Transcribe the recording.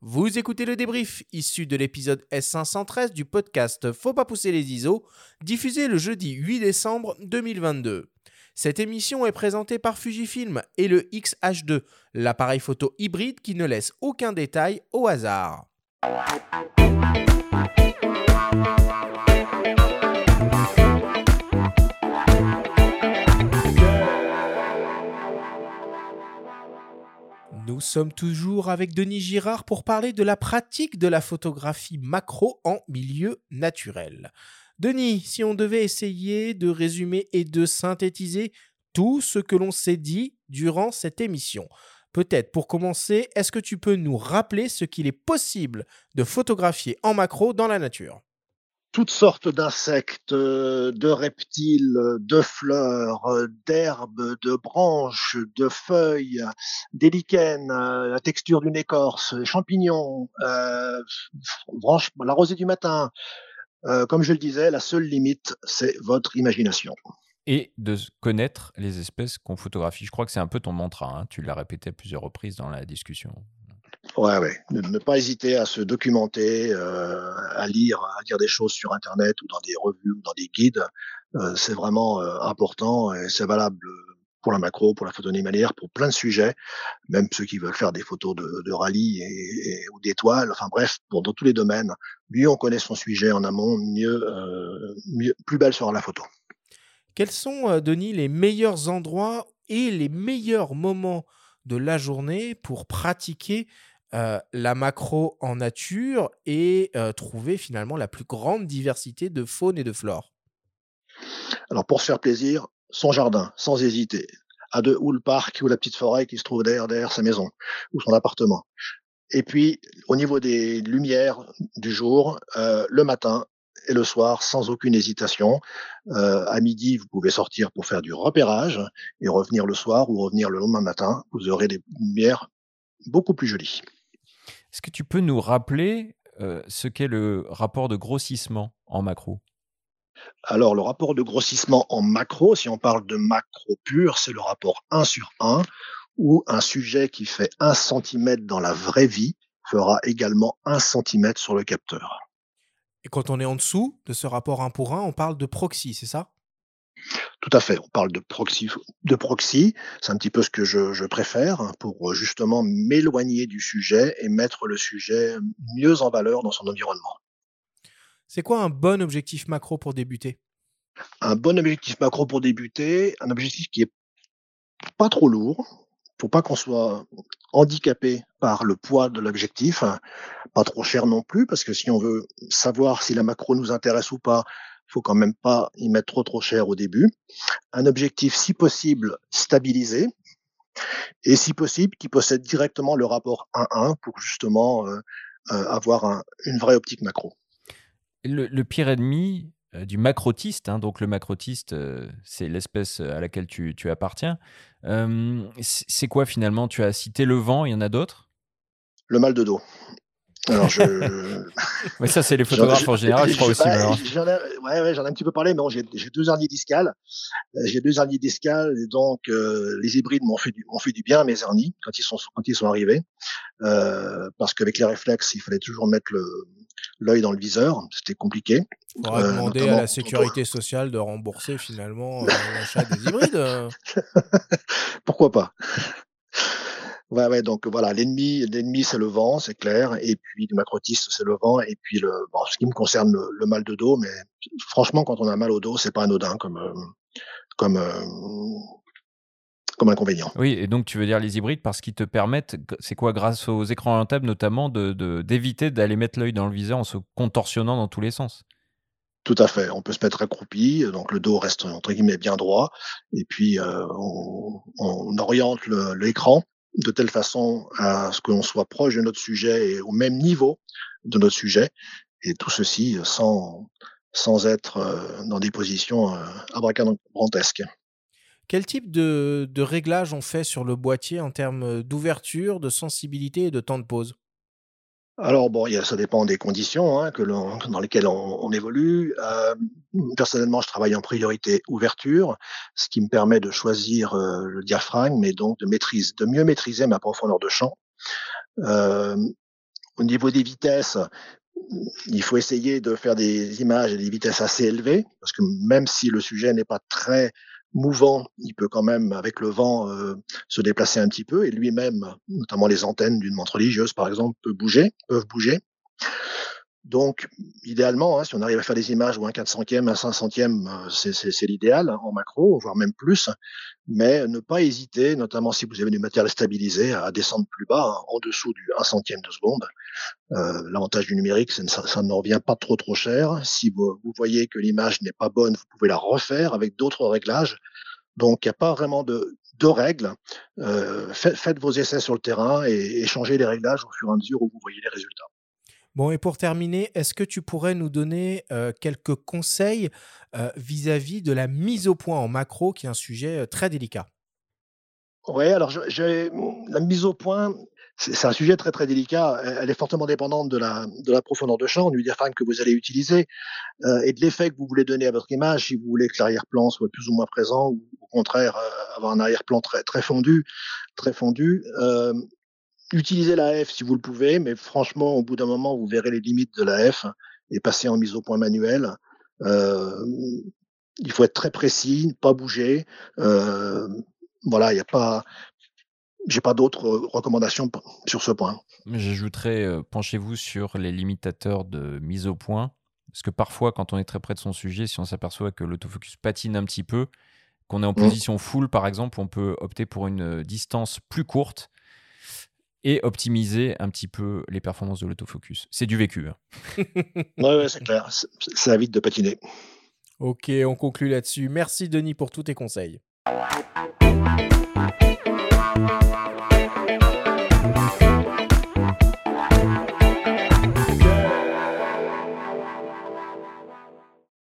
Vous écoutez le débrief issu de l'épisode S513 du podcast Faut pas pousser les ISO, diffusé le jeudi 8 décembre 2022. Cette émission est présentée par Fujifilm et le XH2, l'appareil photo hybride qui ne laisse aucun détail au hasard. Nous sommes toujours avec Denis Girard pour parler de la pratique de la photographie macro en milieu naturel. Denis, si on devait essayer de résumer et de synthétiser tout ce que l'on s'est dit durant cette émission, peut-être pour commencer, est-ce que tu peux nous rappeler ce qu'il est possible de photographier en macro dans la nature? Toutes sortes d'insectes, euh, de reptiles, de fleurs, euh, d'herbes, de branches, de feuilles, des lichens, euh, la texture d'une écorce, champignons, la rosée du matin. comme je le disais, la seule limite, c'est votre imagination. Et de connaître les espèces qu'on photographie. Je crois que c'est un peu ton mantra. Hein. Tu l'as répété à plusieurs reprises dans la discussion. Ouais, ouais. Ne, pas hésiter à se documenter, euh, à lire, à lire des choses sur Internet ou dans des revues ou dans des guides. Euh, c'est vraiment euh, important et c'est valable pour la macro, pour la photo animalière, pour plein de sujets, même ceux qui veulent faire des photos de, rallye et, ou d'étoiles. Enfin bref, pour dans tous les domaines, mieux on connaît son sujet en amont, mieux, mieux plus belle sera la photo. Quels sont, Denis, les meilleurs endroits et les meilleurs moments de la journée pour pratiquer la macro en nature et trouver finalement la plus grande diversité de faune et de flore Alors pour se faire plaisir, son jardin, sans hésiter, à deux, ou le parc ou la petite forêt qui se trouve derrière, derrière sa maison ou son appartement. Et puis au niveau des lumières du jour, le matin, et le soir sans aucune hésitation. à midi, vous pouvez sortir pour faire du repérage et revenir le soir ou revenir le lendemain matin. Vous aurez des lumières beaucoup plus jolies. Est-ce que tu peux nous rappeler euh, ce qu'est le rapport de grossissement en macro? Alors, le rapport de grossissement en macro, si on parle de macro pur, c'est le rapport 1 sur 1, où un sujet qui fait 1 cm dans la vraie vie fera également 1 cm sur le capteur. Et quand on est en dessous de ce rapport 1 pour 1, on parle de proxy, c'est ça? Tout à fait. On parle de proxy. De proxy, c'est un petit peu ce que je, préfère hein, pour euh, justement m'éloigner du sujet et mettre le sujet mieux en valeur dans son environnement. C'est quoi un bon objectif macro pour débuter? Un bon objectif macro pour débuter, un objectif qui est pas trop lourd, faut pas qu'on soit handicapé par le poids de l'objectif, pas trop cher non plus, parce que si on veut savoir si la macro nous intéresse ou pas, faut quand même pas y mettre trop trop cher au début. Un objectif, si possible, stabilisé, et si possible, qui possède directement le rapport 1-1 pour justement euh, euh, avoir une vraie optique macro. Le, pire ennemi euh, du macrotiste, hein, donc le macrotiste, c'est l'espèce à laquelle tu, tu appartiens. c'est quoi finalement? Tu as cité le vent, il y en a d'autres? Le mal de dos. Alors je. Mais ça, c'est les photographes en général, je crois aussi. J'en ai, ouais, ouais, j'en ai un petit peu parlé, mais bon, j'ai deux herniers discales. Euh, j'ai deux hernies discales, et donc euh, les hybrides m'ont fait, du, fait du bien, mes hernies, quand ils sont, quand ils sont arrivés. Euh, parce qu'avec les réflexes, il fallait toujours mettre l'œil dans le viseur. C'était compliqué. On va demander à la sécurité sociale de rembourser finalement l'achat des hybrides. Pourquoi pas? Ouais, ouais, donc voilà, l'ennemi, l'ennemi c'est le vent, c'est clair, et puis le macrotiste c'est le vent, et puis le, bon, ce qui me concerne le, mal de dos, mais franchement quand on a mal au dos, c'est pas anodin comme euh, comme euh, comme inconvénient. Oui, et donc tu veux dire les hybrides parce qu'ils te permettent, c'est quoi, grâce aux écrans table notamment, de d'éviter d'aller mettre l'œil dans le viseur en se contorsionnant dans tous les sens? Tout à fait. On peut se mettre accroupi, donc le dos reste entre guillemets bien droit, et puis euh, on, oriente l'écran de telle façon à ce que l'on soit proche de notre sujet et au même niveau de notre sujet, et tout ceci sans, sans être euh, dans des positions euh, abracadabrantesques. Quel type de, de réglage on fait sur le boîtier en termes d'ouverture, de sensibilité et de temps de pause? Alors bon, ça dépend des conditions hein, que dans lesquelles on, évolue. Euh, personnellement, je travaille en priorité ouverture, ce qui me permet de choisir euh, le diaphragme et donc de maîtrise, de mieux maîtriser ma profondeur de champ. Euh, au niveau des vitesses, il faut essayer de faire des images à des vitesses assez élevées, parce que même si le sujet n'est pas très mouvant, il peut quand même, avec le vent, euh, se déplacer un petit peu, et lui-même, notamment les antennes d'une montre religieuse, par exemple, peut bouger, peuvent bouger. Donc, idéalement, hein, si on arrive à faire des images ou un 400e, un 500e, euh, c'est l'idéal hein, en macro, voire même plus. Mais ne pas hésiter, notamment si vous avez du matériel stabilisé, à descendre plus bas, hein, en dessous du 1 centième de seconde. Euh, L'avantage du numérique, ça, ça ne revient pas trop trop cher. Si vous, voyez que l'image n'est pas bonne, vous pouvez la refaire avec d'autres réglages. Donc, il n'y a pas vraiment de, règles. Euh, faites, faites, vos essais sur le terrain et, et changez les réglages au fur et à mesure où vous voyez les résultats. Bon, et pour terminer, est-ce que tu pourrais nous donner euh, quelques conseils euh, vis-à-vis de la mise au point en macro, qui est un sujet euh, très délicat? Oui, alors la mise au point, c'est un sujet très très délicat. Elle est fortement dépendante de la, de la profondeur de champ, du diaphragme que vous allez utiliser et de l'effet que vous voulez donner à votre image. Si vous voulez que l'arrière-plan soit plus ou moins présent, ou au contraire avoir un arrière-plan très très fondu, très fondu utilisez la F si vous le pouvez, mais franchement, au bout d'un moment, vous verrez les limites de la F et passer en mise au point manuel. Euh, il faut être très précis, pas bouger. Euh, voilà, il n'y a pas. J'ai pas d'autres recommandations sur ce point. J'ajouterais, euh, penchez-vous sur les limitateurs de mise au point. Parce que parfois, quand on est très près de son sujet, si on s'aperçoit que l'autofocus patine un petit peu, qu'on est en mmh. position full, par exemple, on peut opter pour une distance plus courte et optimiser un petit peu les performances de l'autofocus. C'est du vécu. Hein. ouais, c'est clair. Ça évite de patiner. Ok, on conclut là-dessus. Merci Denis pour tous tes conseils.